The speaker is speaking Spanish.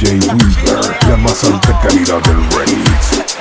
DJ Weaver, la más alta calidad del remix.